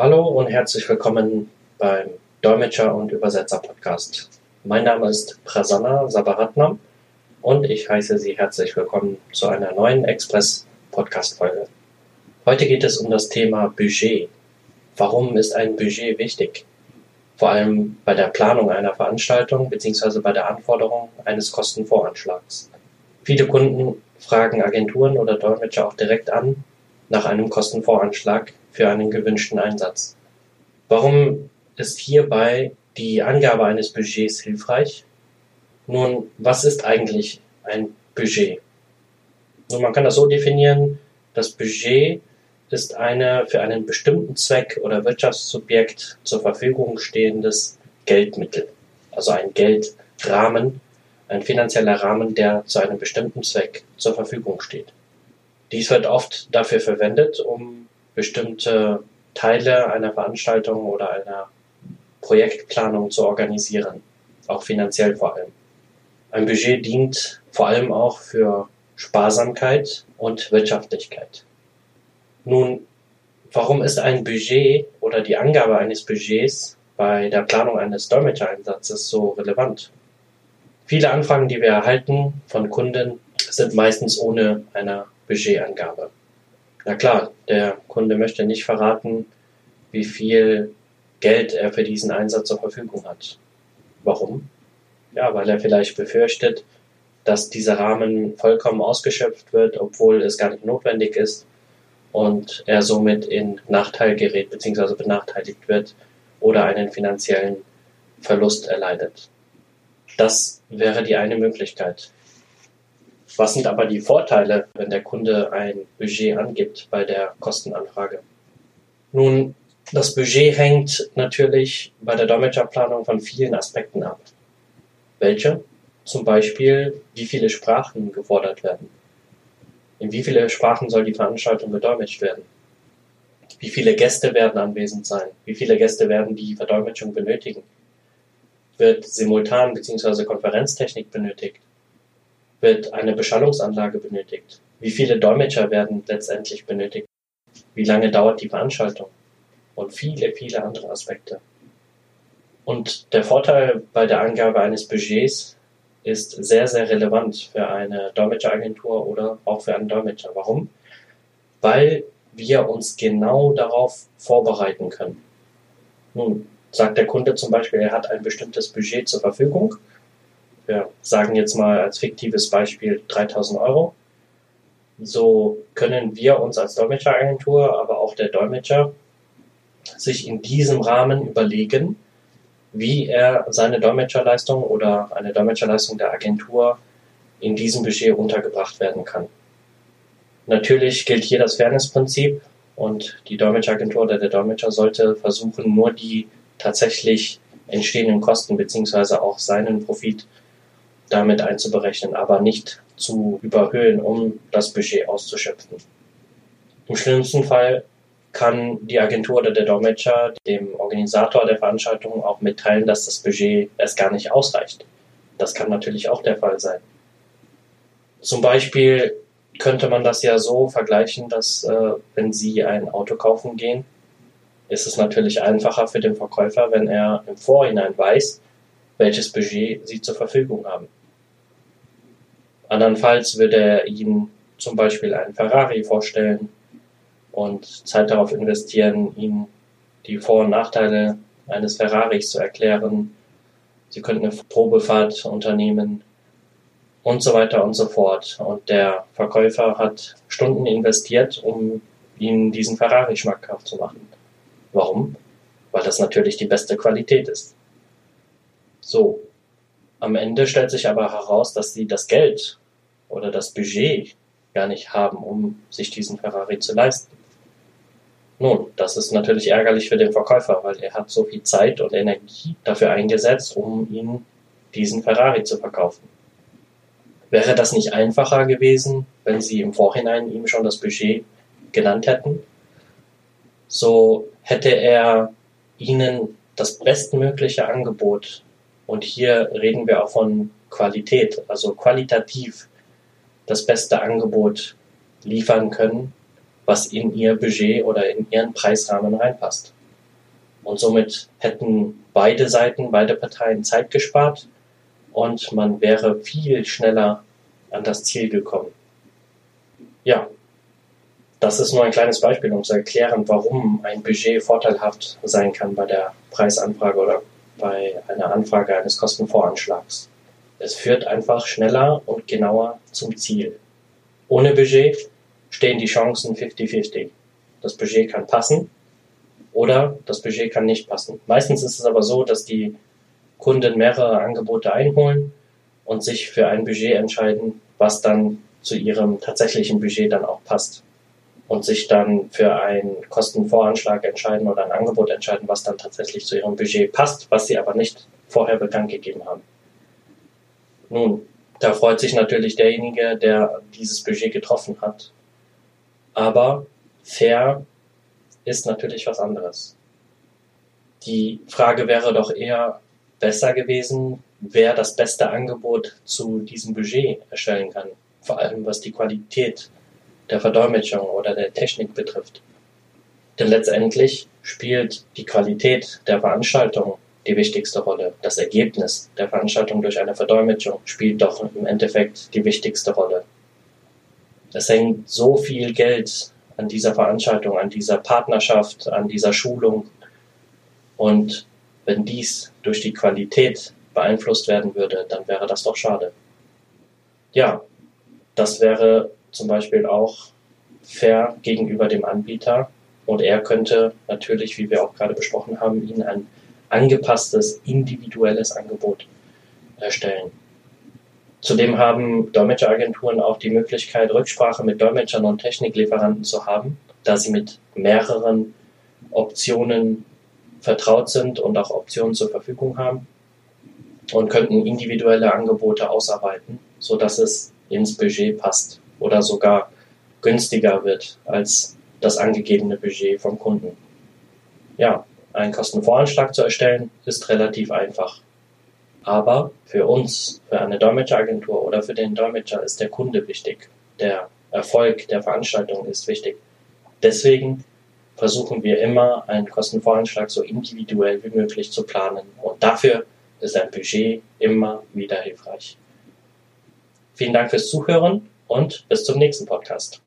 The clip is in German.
Hallo und herzlich willkommen beim Dolmetscher und Übersetzer Podcast. Mein Name ist Prasanna Sabaratnam und ich heiße Sie herzlich willkommen zu einer neuen Express Podcast Folge. Heute geht es um das Thema Budget. Warum ist ein Budget wichtig? Vor allem bei der Planung einer Veranstaltung bzw. bei der Anforderung eines Kostenvoranschlags. Viele Kunden fragen Agenturen oder Dolmetscher auch direkt an nach einem Kostenvoranschlag für einen gewünschten Einsatz. Warum ist hierbei die Angabe eines Budgets hilfreich? Nun, was ist eigentlich ein Budget? Nun, man kann das so definieren, das Budget ist eine für einen bestimmten Zweck oder Wirtschaftssubjekt zur Verfügung stehendes Geldmittel, also ein Geldrahmen, ein finanzieller Rahmen, der zu einem bestimmten Zweck zur Verfügung steht. Dies wird oft dafür verwendet, um bestimmte Teile einer Veranstaltung oder einer Projektplanung zu organisieren, auch finanziell vor allem. Ein Budget dient vor allem auch für Sparsamkeit und Wirtschaftlichkeit. Nun, warum ist ein Budget oder die Angabe eines Budgets bei der Planung eines Dolmetschereinsatzes so relevant? Viele Anfragen, die wir erhalten von Kunden, sind meistens ohne eine Budgetangabe. Na klar, der Kunde möchte nicht verraten, wie viel Geld er für diesen Einsatz zur Verfügung hat. Warum? Ja, weil er vielleicht befürchtet, dass dieser Rahmen vollkommen ausgeschöpft wird, obwohl es gar nicht notwendig ist und er somit in Nachteil gerät bzw. benachteiligt wird oder einen finanziellen Verlust erleidet. Das wäre die eine Möglichkeit. Was sind aber die Vorteile, wenn der Kunde ein Budget angibt bei der Kostenanfrage? Nun, das Budget hängt natürlich bei der Dolmetscherplanung von vielen Aspekten ab. Welche? Zum Beispiel, wie viele Sprachen gefordert werden. In wie viele Sprachen soll die Veranstaltung gedolmetscht werden? Wie viele Gäste werden anwesend sein? Wie viele Gäste werden die Verdolmetschung benötigen? Wird Simultan- bzw. Konferenztechnik benötigt? Wird eine Beschallungsanlage benötigt? Wie viele Dolmetscher werden letztendlich benötigt? Wie lange dauert die Veranstaltung? Und viele, viele andere Aspekte. Und der Vorteil bei der Angabe eines Budgets ist sehr, sehr relevant für eine Dolmetscheragentur oder auch für einen Dolmetscher. Warum? Weil wir uns genau darauf vorbereiten können. Nun, sagt der Kunde zum Beispiel, er hat ein bestimmtes Budget zur Verfügung. Wir sagen jetzt mal als fiktives Beispiel 3000 Euro. So können wir uns als Dolmetscheragentur, aber auch der Dolmetscher sich in diesem Rahmen überlegen, wie er seine Dolmetscherleistung oder eine Dolmetscherleistung der Agentur in diesem Budget untergebracht werden kann. Natürlich gilt hier das Fairness-Prinzip und die Dolmetscheragentur oder der Dolmetscher sollte versuchen, nur die tatsächlich entstehenden Kosten beziehungsweise auch seinen Profit damit einzuberechnen, aber nicht zu überhöhen, um das Budget auszuschöpfen. Im schlimmsten Fall kann die Agentur oder der Dolmetscher dem Organisator der Veranstaltung auch mitteilen, dass das Budget erst gar nicht ausreicht. Das kann natürlich auch der Fall sein. Zum Beispiel könnte man das ja so vergleichen, dass äh, wenn Sie ein Auto kaufen gehen, ist es natürlich einfacher für den Verkäufer, wenn er im Vorhinein weiß, welches Budget Sie zur Verfügung haben. Andernfalls würde er Ihnen zum Beispiel einen Ferrari vorstellen und Zeit darauf investieren, ihm die Vor- und Nachteile eines Ferraris zu erklären. Sie könnten eine Probefahrt unternehmen und so weiter und so fort. Und der Verkäufer hat Stunden investiert, um ihnen diesen Ferrari schmackhaft zu machen. Warum? Weil das natürlich die beste Qualität ist. So. Am Ende stellt sich aber heraus, dass sie das Geld oder das Budget gar nicht haben, um sich diesen Ferrari zu leisten. Nun, das ist natürlich ärgerlich für den Verkäufer, weil er hat so viel Zeit und Energie dafür eingesetzt, um ihn diesen Ferrari zu verkaufen. Wäre das nicht einfacher gewesen, wenn Sie im Vorhinein ihm schon das Budget genannt hätten? So hätte er Ihnen das bestmögliche Angebot, und hier reden wir auch von Qualität, also qualitativ das beste Angebot liefern können, was in ihr Budget oder in ihren Preisrahmen reinpasst. Und somit hätten beide Seiten, beide Parteien Zeit gespart und man wäre viel schneller an das Ziel gekommen. Ja, das ist nur ein kleines Beispiel, um zu erklären, warum ein Budget vorteilhaft sein kann bei der Preisanfrage oder bei einer Anfrage eines Kostenvoranschlags. Es führt einfach schneller und genauer zum Ziel. Ohne Budget stehen die Chancen 50-50. Das Budget kann passen oder das Budget kann nicht passen. Meistens ist es aber so, dass die Kunden mehrere Angebote einholen und sich für ein Budget entscheiden, was dann zu ihrem tatsächlichen Budget dann auch passt. Und sich dann für einen Kostenvoranschlag entscheiden oder ein Angebot entscheiden, was dann tatsächlich zu ihrem Budget passt, was sie aber nicht vorher bekannt gegeben haben. Nun, da freut sich natürlich derjenige, der dieses Budget getroffen hat. Aber fair ist natürlich was anderes. Die Frage wäre doch eher besser gewesen, wer das beste Angebot zu diesem Budget erstellen kann. Vor allem was die Qualität der Verdolmetschung oder der Technik betrifft. Denn letztendlich spielt die Qualität der Veranstaltung die wichtigste Rolle. Das Ergebnis der Veranstaltung durch eine Verdolmetschung spielt doch im Endeffekt die wichtigste Rolle. Es hängt so viel Geld an dieser Veranstaltung, an dieser Partnerschaft, an dieser Schulung. Und wenn dies durch die Qualität beeinflusst werden würde, dann wäre das doch schade. Ja, das wäre zum Beispiel auch fair gegenüber dem Anbieter und er könnte natürlich, wie wir auch gerade besprochen haben, Ihnen ein angepasstes, individuelles Angebot erstellen. Zudem haben Dolmetscheragenturen auch die Möglichkeit, Rücksprache mit Dolmetschern und Techniklieferanten zu haben, da sie mit mehreren Optionen vertraut sind und auch Optionen zur Verfügung haben und könnten individuelle Angebote ausarbeiten, so dass es ins Budget passt oder sogar günstiger wird als das angegebene Budget vom Kunden. Ja, einen Kostenvoranschlag zu erstellen, ist relativ einfach. Aber für uns, für eine Dolmetscheragentur oder für den Dolmetscher ist der Kunde wichtig. Der Erfolg der Veranstaltung ist wichtig. Deswegen versuchen wir immer, einen Kostenvoranschlag so individuell wie möglich zu planen. Und dafür ist ein Budget immer wieder hilfreich. Vielen Dank fürs Zuhören und bis zum nächsten Podcast.